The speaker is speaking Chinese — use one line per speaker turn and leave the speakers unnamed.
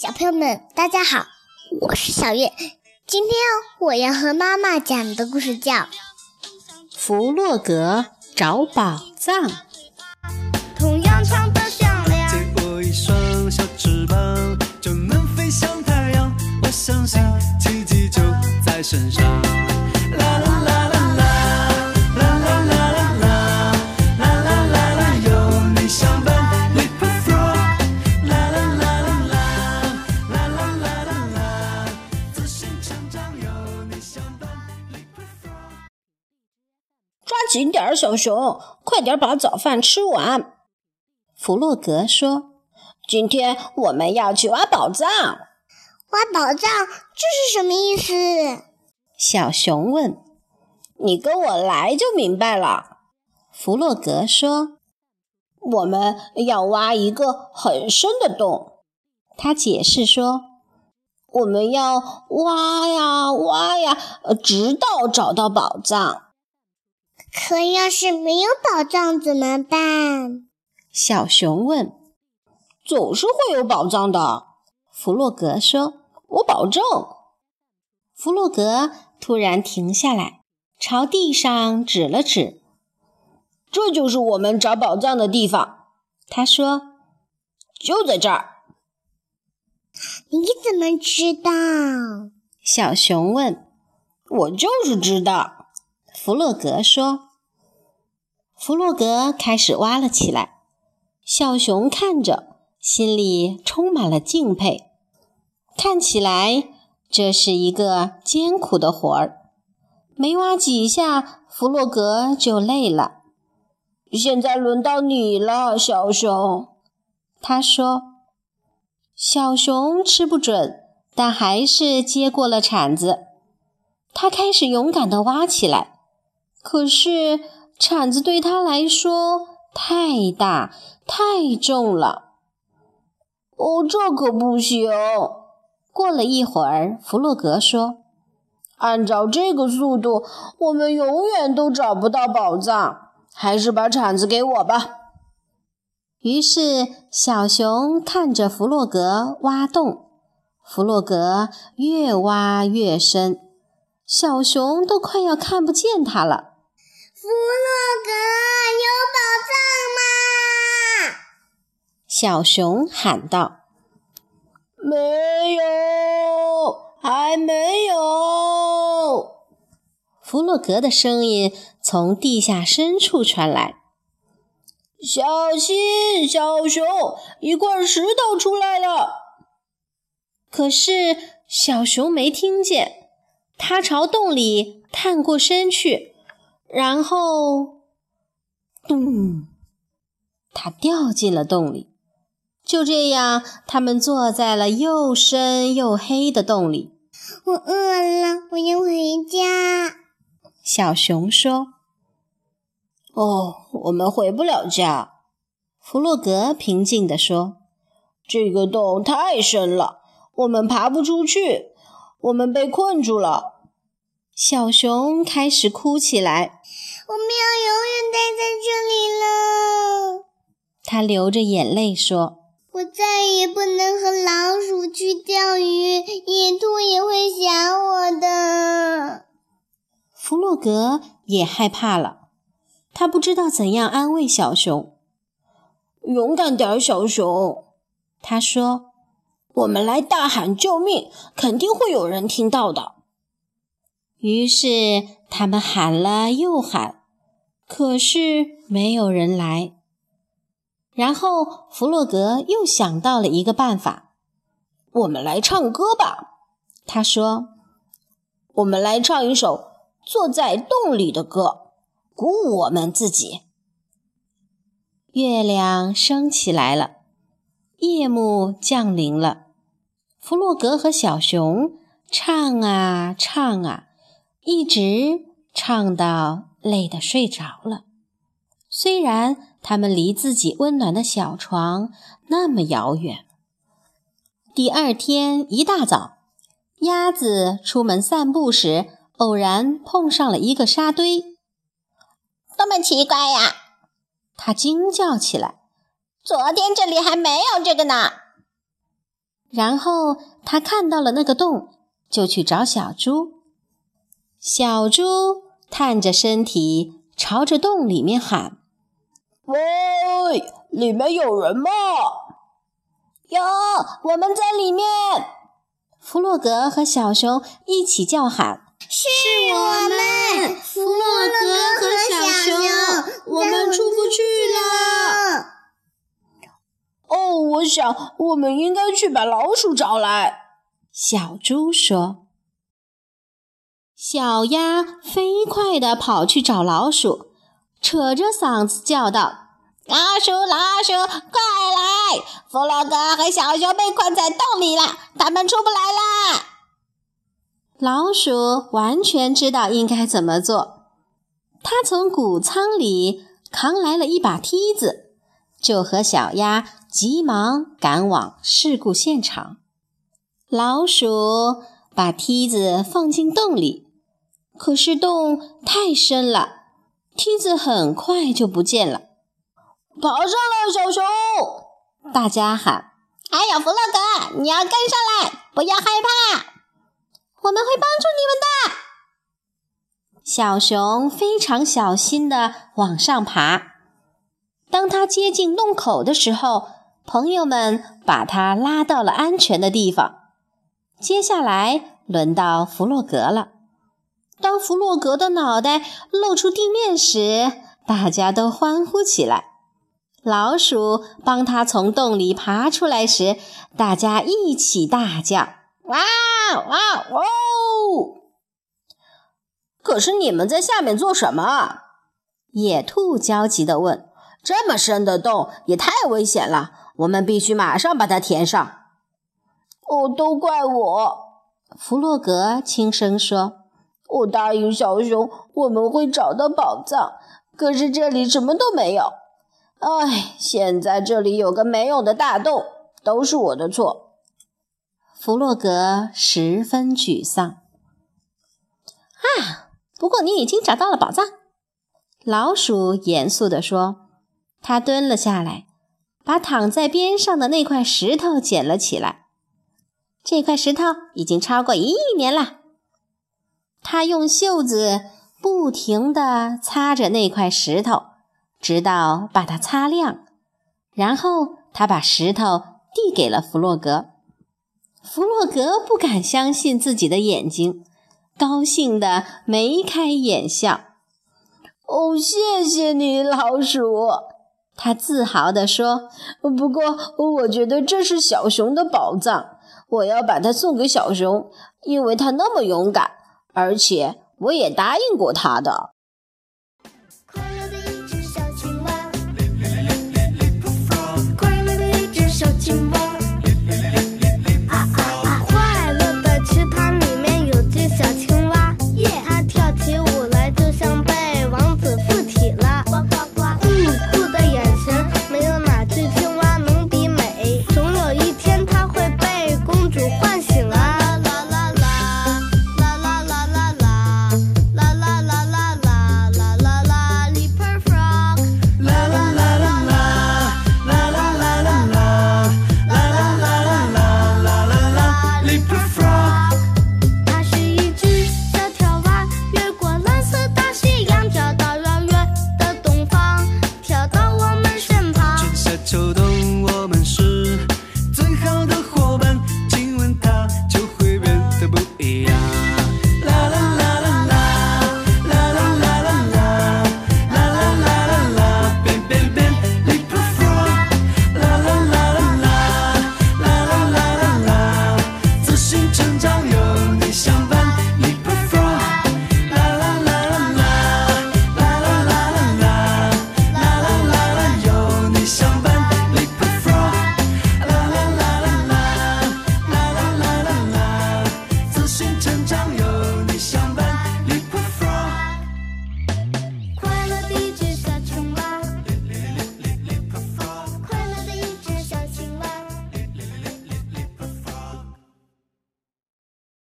小朋友们，大家好，我是小月。今天我要和妈妈讲的故事叫《
弗洛格找宝藏》。
同样唱的响亮。
借我一双小翅膀，就能飞向太阳。我相信奇迹就在身上。
紧点儿，小熊，快点把早饭吃完。弗洛格说：“今天我们要去挖宝藏。
挖宝藏，这是什么意思？”
小熊问：“你跟我来就明白了。”弗洛格说：“我们要挖一个很深的洞。”他解释说：“我们要挖呀挖呀，呃直到找到宝藏。”
可要是没有宝藏怎么办？
小熊问：“总是会有宝藏的。”弗洛格说：“我保证。”弗洛格突然停下来，朝地上指了指：“这就是我们找宝藏的地方。”他说：“就在这儿。
你怎么知道？”
小熊问：“我就是知道。”弗洛格说。弗洛格开始挖了起来。小熊看着，心里充满了敬佩。看起来这是一个艰苦的活儿，没挖几下，弗洛格就累了。现在轮到你了，小熊，他说。小熊吃不准，但还是接过了铲子。他开始勇敢地挖起来，可是铲子对他来说太大。太重了！哦，这可不行。过了一会儿，弗洛格说：“按照这个速度，我们永远都找不到宝藏。还是把铲子给我吧。”于是，小熊看着弗洛格挖洞。弗洛格越挖越深，小熊都快要看不见他了。小熊喊道：“没有，还没有。”弗洛格的声音从地下深处传来：“小心，小熊，一块石头出来了。”可是小熊没听见，它朝洞里探过身去，然后，咚，它掉进了洞里。就这样，他们坐在了又深又黑的洞里。
我饿了，我要回家。
小熊说：“哦，我们回不了家。”弗洛格平静地说：“这个洞太深了，我们爬不出去，我们被困住了。”小熊开始哭起来：“
我们要永远待在这里了。”
他流着眼泪说。
我再也不能和老鼠去钓鱼，野兔也会想我的。
弗洛格也害怕了，他不知道怎样安慰小熊。勇敢点，小熊，他说：“我们来大喊救命，肯定会有人听到的。”于是他们喊了又喊，可是没有人来。然后弗洛格又想到了一个办法，我们来唱歌吧。他说：“我们来唱一首坐在洞里的歌，鼓舞我们自己。”月亮升起来了，夜幕降临了。弗洛格和小熊唱啊唱啊，一直唱到累得睡着了。虽然。他们离自己温暖的小床那么遥远。第二天一大早，鸭子出门散步时，偶然碰上了一个沙堆。
多么奇怪呀！
它惊叫起来：“
昨天这里还没有这个呢！”
然后它看到了那个洞，就去找小猪。小猪探着身体，朝着洞里面喊：“
喂，里面有人吗？”“
有，我们在里面。”
弗洛格和小熊一起叫喊：“
是我们！”
弗洛格和小熊，我们出不去了。
哦，我想我们应该去把老鼠找来。”
小猪说。小鸭飞快地跑去找老鼠，扯着嗓子叫道：“
老鼠，老鼠，快来！弗洛格和小熊被困在洞里了，他们出不来啦。”
老鼠完全知道应该怎么做，它从谷仓里扛来了一把梯子，就和小鸭。急忙赶往事故现场。老鼠把梯子放进洞里，可是洞太深了，梯子很快就不见了。
爬上来，小熊！
大家喊：“
哎呀弗洛格，你要跟上来，不要害怕，我们会帮助你们的。”
小熊非常小心地往上爬。当他接近洞口的时候，朋友们把他拉到了安全的地方。接下来轮到弗洛格了。当弗洛格的脑袋露出地面时，大家都欢呼起来。老鼠帮他从洞里爬出来时，大家一起大叫：“
哇哇哦！”
可是你们在下面做什么？
野兔焦急地问：“
这么深的洞也太危险了。”我们必须马上把它填上。哦，都怪我！
弗洛格轻声说：“
我答应小熊我们会找到宝藏，可是这里什么都没有。唉，现在这里有个没用的大洞，都是我的错。”
弗洛格十分沮丧。啊，不过你已经找到了宝藏。老鼠严肃地说：“他蹲了下来。”把躺在边上的那块石头捡了起来。这块石头已经超过一亿年了。他用袖子不停地擦着那块石头，直到把它擦亮。然后他把石头递给了弗洛格。弗洛格不敢相信自己的眼睛，高兴得眉开眼笑。
哦，谢谢你，老鼠。
他自豪地说：“
不过，我觉得这是小熊的宝藏，我要把它送给小熊，因为它那么勇敢，而且我也答应过他的。”